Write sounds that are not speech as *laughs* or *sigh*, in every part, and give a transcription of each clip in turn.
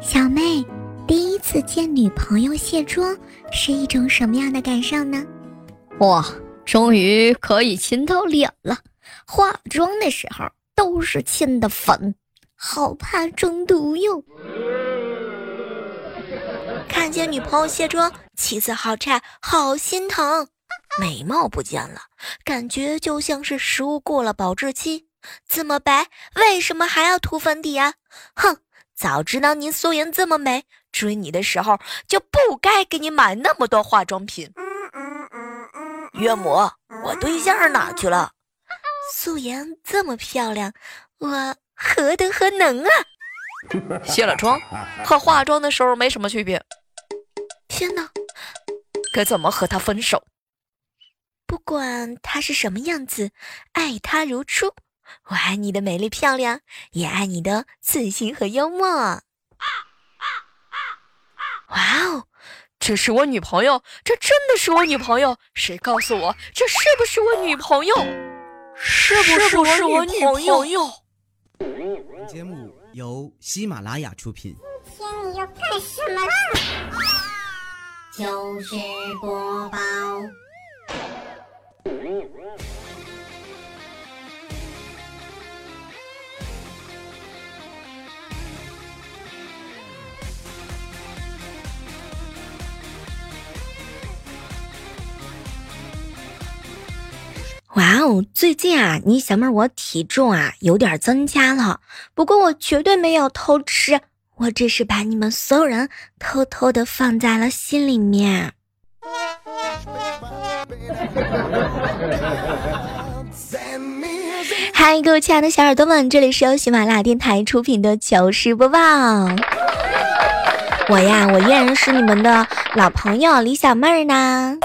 小妹，第一次见女朋友卸妆是一种什么样的感受呢？哇，终于可以亲到脸了！化妆的时候都是亲的粉，好怕中毒哟。看见女朋友卸妆，气色好差，好心疼。眉毛不见了，感觉就像是食物过了保质期。这么白，为什么还要涂粉底啊？哼！早知道您素颜这么美，追你的时候就不该给你买那么多化妆品。岳母，我对象哪去了？素颜这么漂亮，我何德何能啊？*laughs* 卸了妆 *laughs* 和化妆的时候没什么区别。天哪，该怎么和他分手？不管他是什么样子，爱他如初。我爱你的美丽漂亮，也爱你的自信和幽默。哇哦，这是我女朋友，这真的是我女朋友。谁告诉我这是不是我女朋友？是不是我女朋友？本节目由喜马拉雅出品。今天你要干什么啦？就是播报。哦，最近啊，你小妹我体重啊有点增加了，不过我绝对没有偷吃，我只是把你们所有人偷偷的放在了心里面。嗨，各位亲爱的小耳朵们，这里是由喜马拉雅电台出品的糗事播报。我呀，我依然是你们的老朋友李小妹儿呢。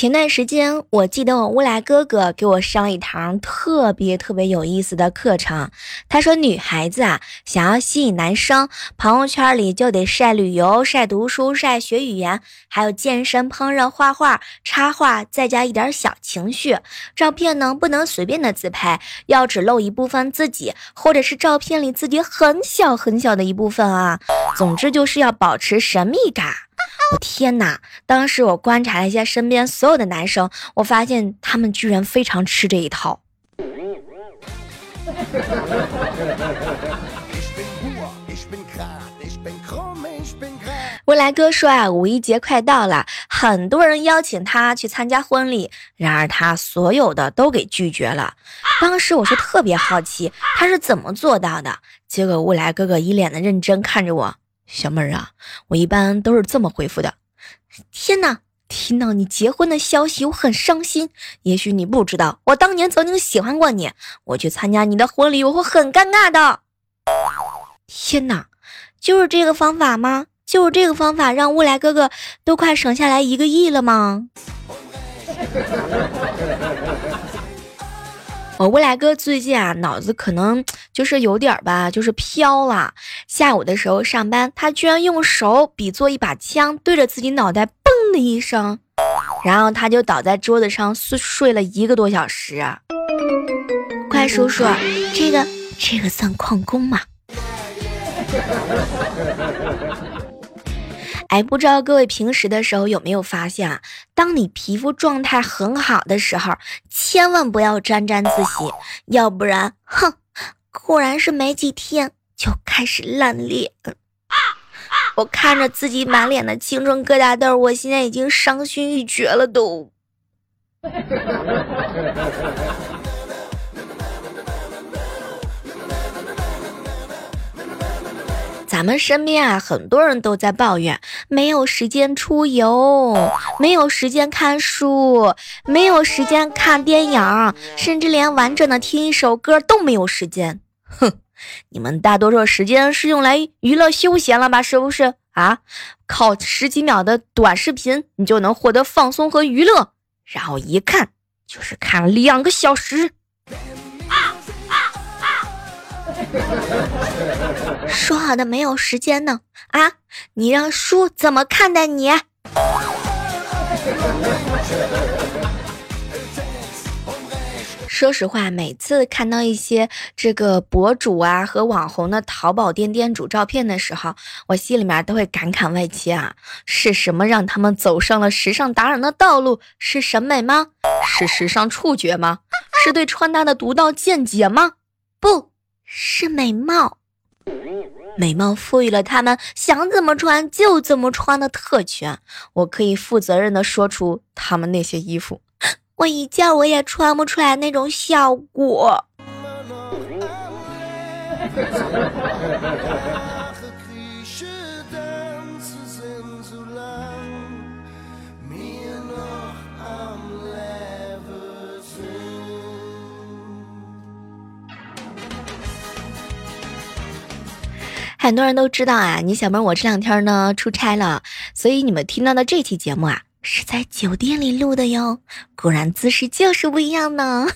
前段时间，我记得我乌来哥哥给我上一堂特别特别有意思的课程。他说，女孩子啊，想要吸引男生，朋友圈里就得晒旅游、晒读书、晒学语言，还有健身、烹饪、画画、插画，再加一点小情绪。照片呢，不能随便的自拍，要只露一部分自己，或者是照片里自己很小很小的一部分啊。总之就是要保持神秘感。我天哪！当时我观察了一下身边所有的男生，我发现他们居然非常吃这一套。*laughs* 未来哥说啊，五一节快到了，很多人邀请他去参加婚礼，然而他所有的都给拒绝了。当时我是特别好奇他是怎么做到的，结果未来哥哥一脸的认真看着我。小妹儿啊，我一般都是这么回复的。天哪，听到你结婚的消息，我很伤心。也许你不知道，我当年曾经喜欢过你。我去参加你的婚礼，我会很尴尬的。天哪，就是这个方法吗？就是这个方法让乌来哥哥都快省下来一个亿了吗？我未来哥最近啊，脑子可能就是有点吧，就是飘了。下午的时候上班，他居然用手比作一把枪，对着自己脑袋嘣的一声，然后他就倒在桌子上睡睡了一个多小时。快叔叔，这个这个算旷工吗？哎，不知道各位平时的时候有没有发现啊？当你皮肤状态很好的时候，千万不要沾沾自喜，要不然，哼，果然是没几天就开始烂脸。我看着自己满脸的青春疙瘩痘，我现在已经伤心欲绝了都。*laughs* 咱们身边啊，很多人都在抱怨没有时间出游，没有时间看书，没有时间看电影，甚至连完整的听一首歌都没有时间。哼，你们大多数时间是用来娱乐休闲了吧？是不是啊？靠十几秒的短视频，你就能获得放松和娱乐，然后一看就是看两个小时。说好的没有时间呢？啊，你让叔怎么看待你？说实话，每次看到一些这个博主啊和网红的淘宝店店主照片的时候，我心里面都会感慨万千啊！是什么让他们走上了时尚达人的道路？是审美吗？是时尚触觉吗？是对穿搭的独到见解吗？不是美貌，美貌赋予了他们想怎么穿就怎么穿的特权。我可以负责任的说出他们那些衣服。我一件我也穿不出来那种效果。*laughs* 很多人都知道啊，你小妹我这两天呢出差了，所以你们听到的这期节目啊。是在酒店里录的哟，果然姿势就是不一样呢。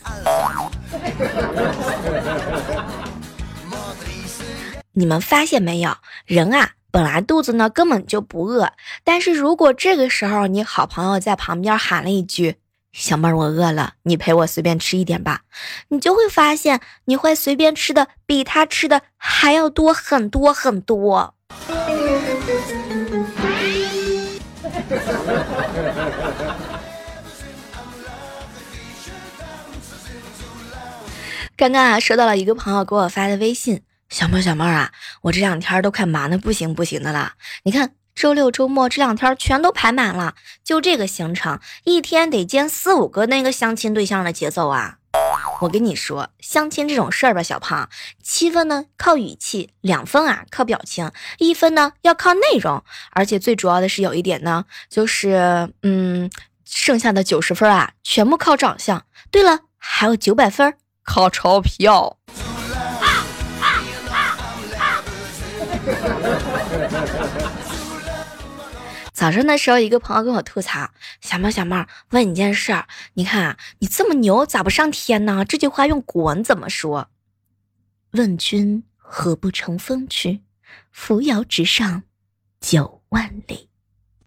*laughs* 你们发现没有？人啊，本来肚子呢根本就不饿，但是如果这个时候你好朋友在旁边喊了一句“小妹儿，我饿了，你陪我随便吃一点吧”，你就会发现你会随便吃的比他吃的还要多很多很多。*laughs* 刚刚啊，收到了一个朋友给我发的微信，小妹小妹啊，我这两天都快忙的不行不行的了。你看，周六周末这两天全都排满了，就这个行程，一天得见四五个那个相亲对象的节奏啊。我跟你说，相亲这种事儿吧，小胖，七分呢靠语气，两分啊靠表情，一分呢要靠内容，而且最主要的是有一点呢，就是嗯，剩下的九十分啊全部靠长相。对了，还有九百分。靠钞票。早上的时候，一个朋友跟我吐槽：“小猫小猫，问你件事儿，你看啊你这么牛，咋不上天呢？”这句话用古文怎么说？问君何不乘风去？扶摇直上九万里。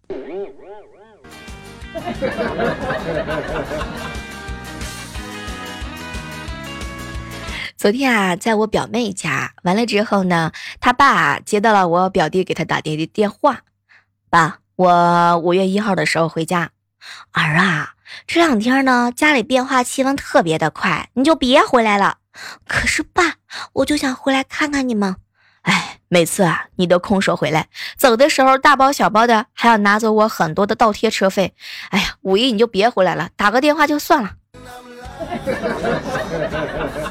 *laughs* 昨天啊，在我表妹家完了之后呢，他爸接到了我表弟给他打的电话。爸，我五月一号的时候回家。儿啊，这两天呢，家里变化气温特别的快，你就别回来了。可是爸，我就想回来看看你们。哎，每次啊，你都空手回来，走的时候大包小包的，还要拿走我很多的倒贴车费。哎呀，五一你就别回来了，打个电话就算了。*laughs*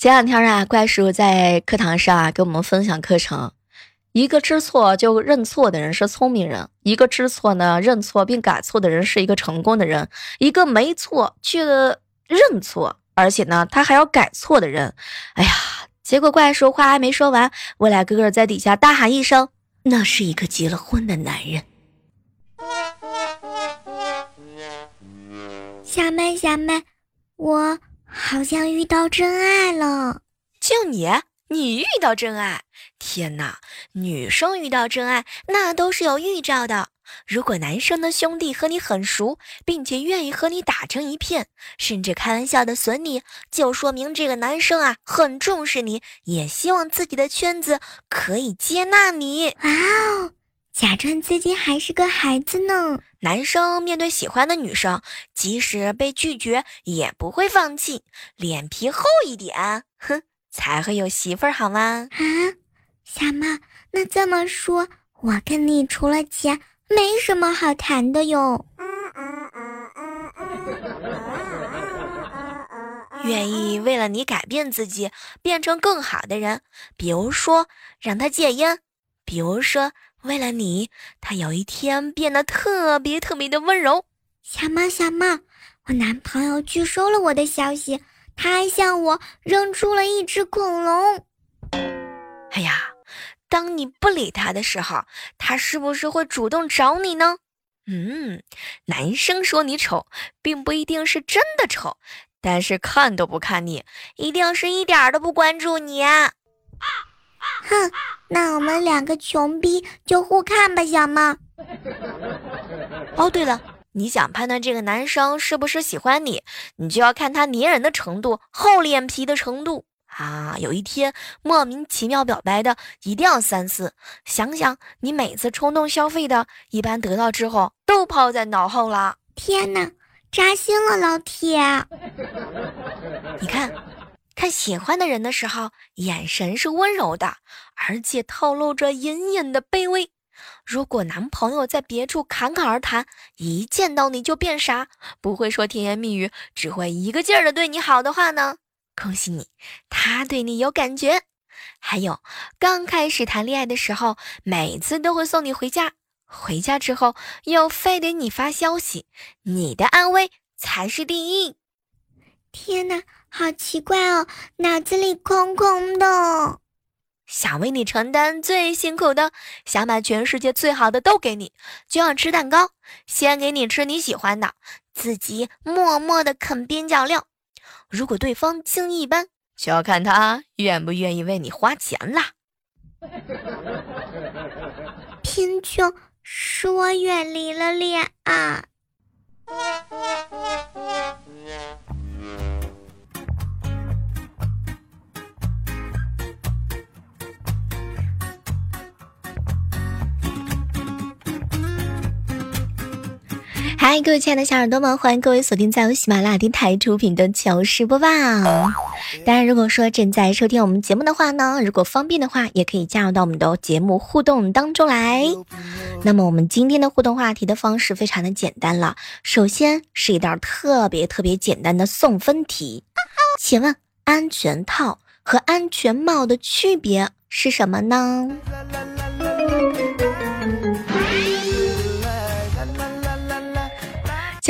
前两天啊，怪叔在课堂上啊，给我们分享课程。一个知错就认错的人是聪明人，一个知错呢认错并改错的人是一个成功的人，一个没错却认错，而且呢他还要改错的人。哎呀，结果怪叔话还没说完，我俩哥哥在底下大喊一声：“那是一个结了婚的男人。”小妹，小妹，我。好像遇到真爱了，就你，你遇到真爱？天哪，女生遇到真爱那都是有预兆的。如果男生的兄弟和你很熟，并且愿意和你打成一片，甚至开玩笑的损你，就说明这个男生啊很重视你，也希望自己的圈子可以接纳你。哇哦！假装自己还是个孩子呢。男生面对喜欢的女生，即使被拒绝也不会放弃，脸皮厚一点，哼，才会有媳妇儿好吗？啊，小猫，那这么说，我跟你除了钱，没什么好谈的哟。*laughs* 愿意为了你改变自己，变成更好的人，比如说让他戒烟，比如说。为了你，他有一天变得特别特别的温柔。小猫，小猫，我男朋友拒收了我的消息，他还向我扔出了一只恐龙。哎呀，当你不理他的时候，他是不是会主动找你呢？嗯，男生说你丑，并不一定是真的丑，但是看都不看你，一定是一点都不关注你。哼，那我们两个穷逼就互看吧，小猫。哦，对了，你想判断这个男生是不是喜欢你，你就要看他粘人的程度、厚脸皮的程度啊。有一天莫名其妙表白的，一定要三思。想想你每次冲动消费的，一般得到之后都抛在脑后了。天哪，扎心了，老铁！你看。看喜欢的人的时候，眼神是温柔的，而且透露着隐隐的卑微。如果男朋友在别处侃侃而谈，一见到你就变傻，不会说甜言蜜语，只会一个劲儿的对你好的话呢？恭喜你，他对你有感觉。还有，刚开始谈恋爱的时候，每次都会送你回家，回家之后又非得你发消息，你的安危才是第一。天哪！好奇怪哦，脑子里空空的。想为你承担最辛苦的，想把全世界最好的都给你，就要吃蛋糕，先给你吃你喜欢的，自己默默的啃边角料。如果对方经济一般，就要看他愿不愿意为你花钱啦。贫穷使我远离了恋爱。嗨，各位亲爱的小耳朵们，欢迎各位锁定在由喜马拉雅电台出品的糗事播报。当然，如果说正在收听我们节目的话呢，如果方便的话，也可以加入到我们的节目互动当中来。那么，我们今天的互动话题的方式非常的简单了。首先是一道特别特别简单的送分题，请问安全套和安全帽的区别是什么呢？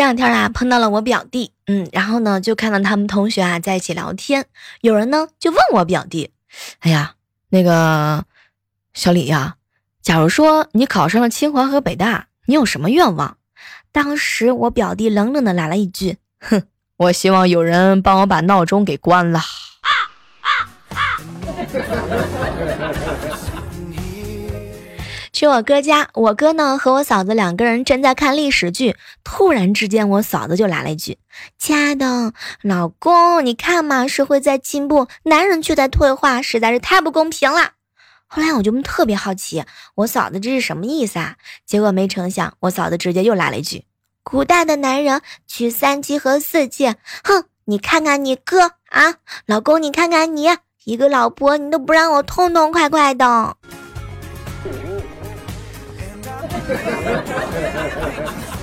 这两天啊，碰到了我表弟，嗯，然后呢，就看到他们同学啊在一起聊天，有人呢就问我表弟，哎呀，那个小李呀，假如说你考上了清华和北大，你有什么愿望？当时我表弟冷冷的来了一句，哼，我希望有人帮我把闹钟给关了。啊啊啊去我哥家，我哥呢和我嫂子两个人正在看历史剧，突然之间我嫂子就来了一句：“亲爱的老公，你看嘛，社会在进步，男人却在退化，实在是太不公平了。”后来我就特别好奇，我嫂子这是什么意思啊？结果没成想，我嫂子直接又来了一句：“古代的男人娶三妻和四妾，哼，你看看你哥啊，老公你看看你，一个老婆你都不让我痛痛快快的。” *laughs*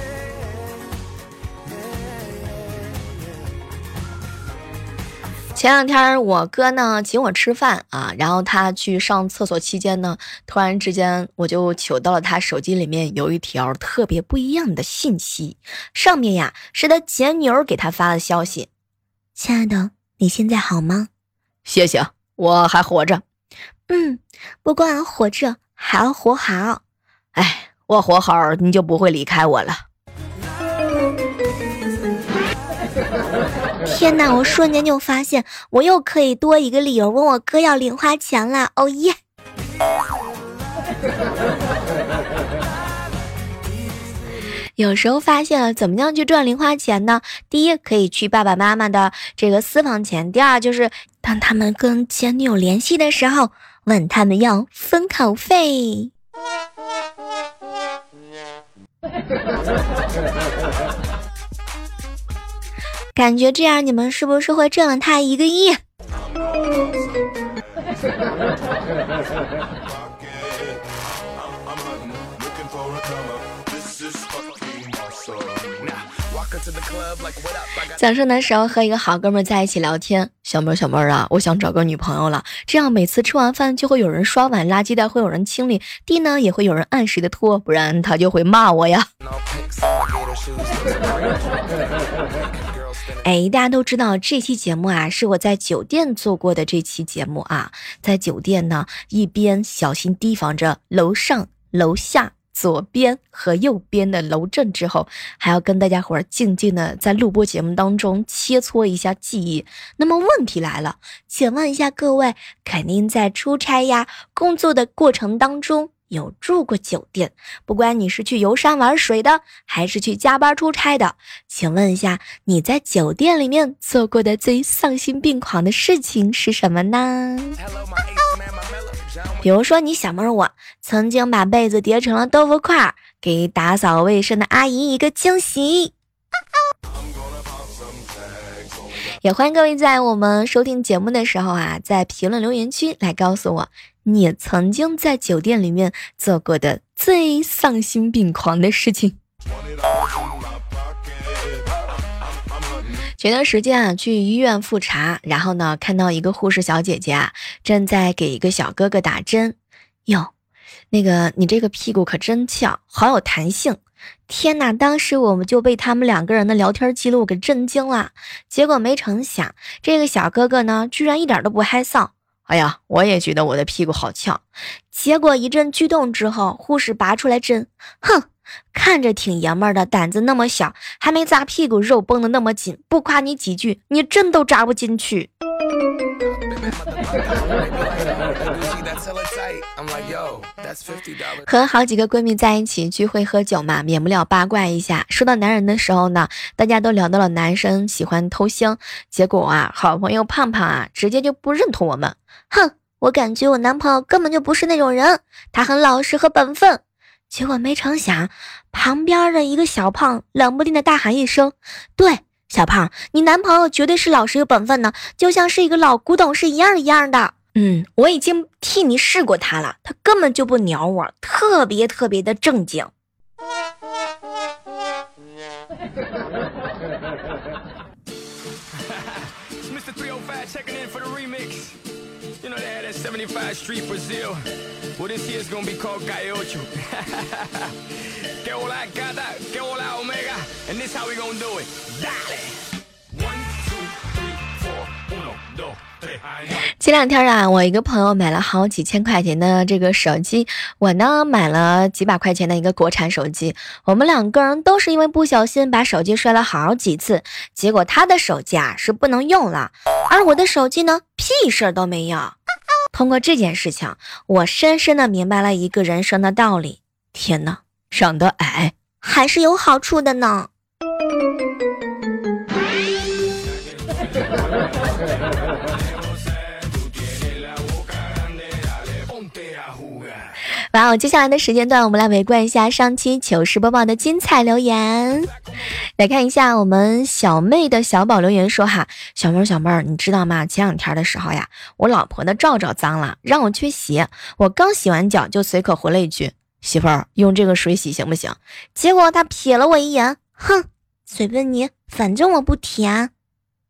前两天我哥呢请我吃饭啊，然后他去上厕所期间呢，突然之间我就瞅到了他手机里面有一条特别不一样的信息，上面呀是他前女友给他发的消息：“亲爱的，你现在好吗？谢谢，我还活着。嗯，不光活着，还要活好。哎。”我活好，你就不会离开我了。*laughs* 天哪！我瞬间就发现，我又可以多一个理由问我哥要零花钱了。哦耶！*laughs* 有时候发现了，怎么样去赚零花钱呢？第一，可以去爸爸妈妈的这个私房钱；第二，就是当他们跟前女友联系的时候，问他们要封口费。感觉这样，你们是不是会挣了他一个亿？早上的时候和一个好哥们在一起聊天，小妹儿小妹儿啊，我想找个女朋友了，这样每次吃完饭就会有人刷碗，垃圾袋会有人清理，地呢也会有人按时的拖，不然他就会骂我呀。*laughs* *laughs* 哎，大家都知道这期节目啊是我在酒店做过的这期节目啊，在酒店呢一边小心提防着楼上楼下。左边和右边的楼震之后，还要跟大家伙儿静静的在录播节目当中切磋一下技艺。那么问题来了，请问一下各位，肯定在出差呀、工作的过程当中，有住过酒店，不管你是去游山玩水的，还是去加班出差的，请问一下，你在酒店里面做过的最丧心病狂的事情是什么呢？比如说，你小妹我曾经把被子叠成了豆腐块，给打扫卫生的阿姨一个惊喜。也欢迎各位在我们收听节目的时候啊，在评论留言区来告诉我，你曾经在酒店里面做过的最丧心病狂的事情。前段时间啊，去医院复查，然后呢，看到一个护士小姐姐啊，正在给一个小哥哥打针。哟，那个你这个屁股可真翘，好有弹性。天哪！当时我们就被他们两个人的聊天记录给震惊了。结果没成想，这个小哥哥呢，居然一点都不害臊。哎呀，我也觉得我的屁股好翘。结果一阵剧动之后，护士拔出来针，哼，看着挺爷们儿的，胆子那么小，还没扎屁股，肉绷得那么紧，不夸你几句，你针都扎不进去。和好几个闺蜜在一起聚会喝酒嘛，免不了八卦一下。说到男人的时候呢，大家都聊到了男生喜欢偷腥，结果啊，好朋友胖胖啊，直接就不认同我们。哼，我感觉我男朋友根本就不是那种人，他很老实和本分。结果没成想，旁边的一个小胖冷不丁的大喊一声：“对。”小胖，你男朋友绝对是老实有本分的，就像是一个老古董是一样一样的。嗯，我已经替你试过他了，他根本就不鸟我，特别特别的正经。*laughs* 75 street Brazil，*laughs* 前两天啊，我一个朋友买了好几千块钱的这个手机，我呢买了几百块钱的一个国产手机。我们两个人都是因为不小心把手机摔了好几次，结果他的手机啊是不能用了，而我的手机呢屁事儿都没有。通过这件事情，我深深的明白了一个人生的道理：天哪，长得矮还是有好处的呢。哇哦！接下来的时间段，我们来围观一下上期糗事播报的精彩留言。来看一下我们小妹的小宝留言说：“哈，小妹儿，小妹儿，你知道吗？前两天的时候呀，我老婆的罩罩脏了，让我去洗。我刚洗完脚，就随口回了一句：媳妇儿，用这个水洗行不行？结果她瞥了我一眼，哼，随便你，反正我不舔。*laughs* ”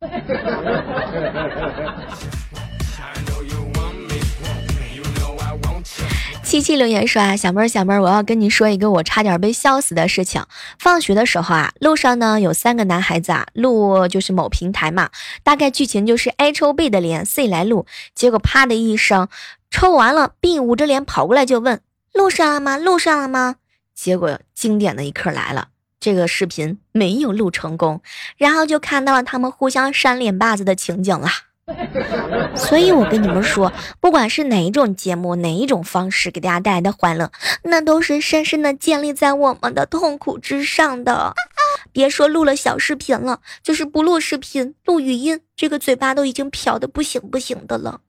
七七留言说啊，小妹儿小妹儿，我要跟你说一个我差点被笑死的事情。放学的时候啊，路上呢有三个男孩子啊，录就是某平台嘛，大概剧情就是 A 抽 B 的脸，C 来录，结果啪的一声，抽完了，B 捂着脸跑过来就问录上了吗？录上了吗？结果经典的一刻来了，这个视频没有录成功，然后就看到了他们互相扇脸巴子的情景了。所以，我跟你们说，不管是哪一种节目，哪一种方式给大家带来的欢乐，那都是深深的建立在我们的痛苦之上的。别说录了小视频了，就是不录视频，录语音，这个嘴巴都已经瓢的不行不行的了。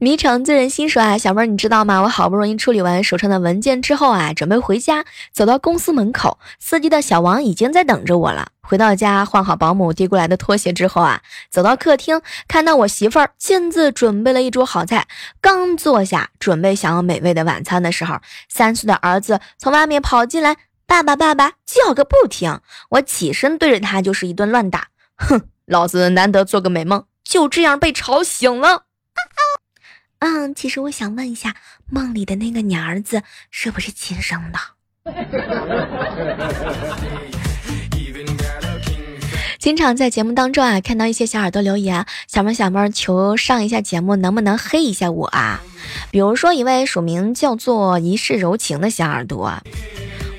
迷城醉人心说啊，小妹儿你知道吗？我好不容易处理完手上的文件之后啊，准备回家，走到公司门口，司机的小王已经在等着我了。回到家，换好保姆递过来的拖鞋之后啊，走到客厅，看到我媳妇儿亲自准备了一桌好菜，刚坐下准备享用美味的晚餐的时候，三岁的儿子从外面跑进来，爸爸爸爸叫个不停。我起身对着他就是一顿乱打，哼，老子难得做个美梦，就这样被吵醒了。嗯，其实我想问一下，梦里的那个你儿子是不是亲生的？*laughs* 经常在节目当中啊，看到一些小耳朵留言，小妹小妹求上一下节目，能不能黑一下我啊？比如说一位署名叫做一世柔情的小耳朵，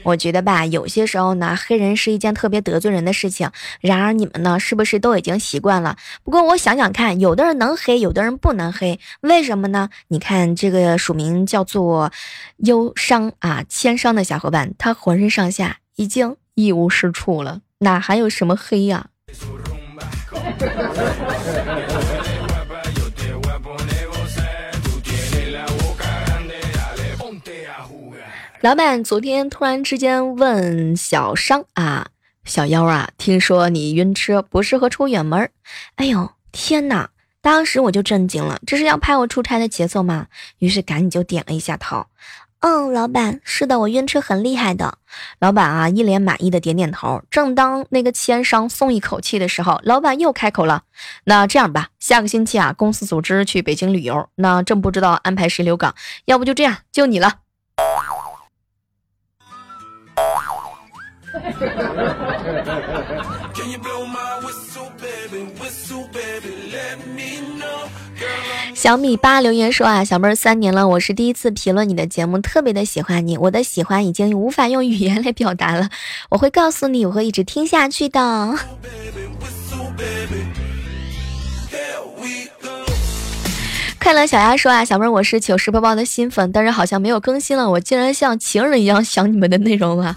我觉得吧，有些时候呢，黑人是一件特别得罪人的事情。然而你们呢，是不是都已经习惯了？不过我想想看，有的人能黑，有的人不能黑，为什么呢？你看这个署名叫做忧伤啊，千伤的小伙伴，他浑身上下已经一无是处了，哪还有什么黑呀？*laughs* 老板昨天突然之间问小商啊，小妖啊，听说你晕车不适合出远门。哎呦天哪！当时我就震惊了，这是要拍我出差的节奏吗？于是赶紧就点了一下头。嗯，老板，是的，我晕车很厉害的。老板啊，一脸满意的点点头。正当那个千商松一口气的时候，老板又开口了：“那这样吧，下个星期啊，公司组织去北京旅游，那正不知道安排谁留岗，要不就这样，就你了。”小米八留言说啊，小妹儿三年了，我是第一次评论你的节目，特别的喜欢你，我的喜欢已经无法用语言来表达了，我会告诉你，我会一直听下去的。快乐小鸭说啊，小妹儿我是糗事播报的新粉，但是好像没有更新了，我竟然像情人一样想你们的内容啊。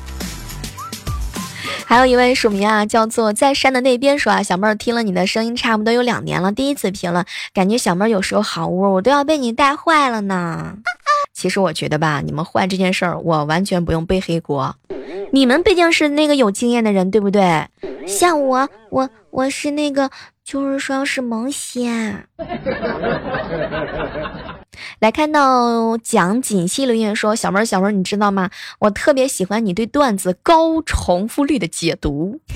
还有一位署名啊，叫做在山的那边说啊，小妹儿听了你的声音差不多有两年了，第一次评论，感觉小妹儿有时候好污，我都要被你带坏了呢。其实我觉得吧，你们坏这件事儿，我完全不用背黑锅，你们毕竟是那个有经验的人，对不对？像我，我我是那个，就是说是萌仙。来看到蒋锦熙留言说：“小妹儿，小妹儿，你知道吗？我特别喜欢你对段子高重复率的解读。*laughs* ”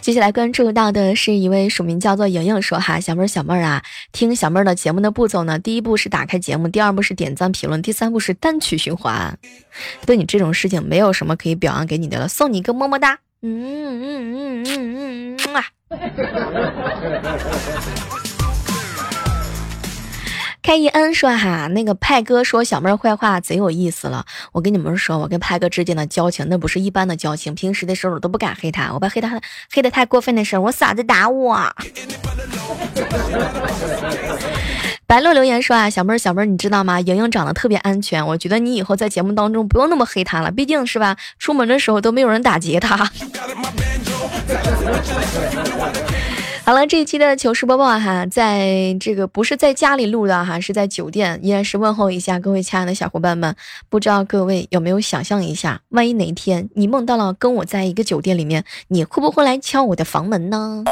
接下来关注到的是一位署名叫做莹莹说：“哈，小妹儿，小妹儿啊，听小妹儿的节目的步骤呢，第一步是打开节目，第二步是点赞评论，第三步是单曲循环。对你这种事情，没有什么可以表扬给你的了，送你一个么么哒。”嗯嗯嗯嗯嗯啊！*laughs* 开一恩说哈，那个派哥说小妹儿坏话贼有意思了。我跟你们说，我跟派哥之间的交情那不是一般的交情，平时的时候我都不敢黑他，我怕黑他黑的太过分的时候，我嫂子打我。白鹿留言说啊，小妹儿小妹儿，你知道吗？莹莹长得特别安全，我觉得你以后在节目当中不用那么黑她了，毕竟是吧，出门的时候都没有人打劫她。*laughs* 好了，这一期的糗事播报哈，在这个不是在家里录的哈，是在酒店，依然是问候一下各位亲爱的小伙伴们。不知道各位有没有想象一下，万一哪一天你梦到了跟我在一个酒店里面，你会不会来敲我的房门呢？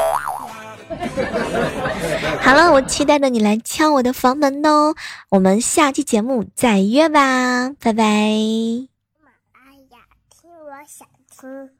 *laughs* 好了，我期待着你来敲我的房门哦。我们下期节目再约吧，拜拜。马拉雅，听我想听。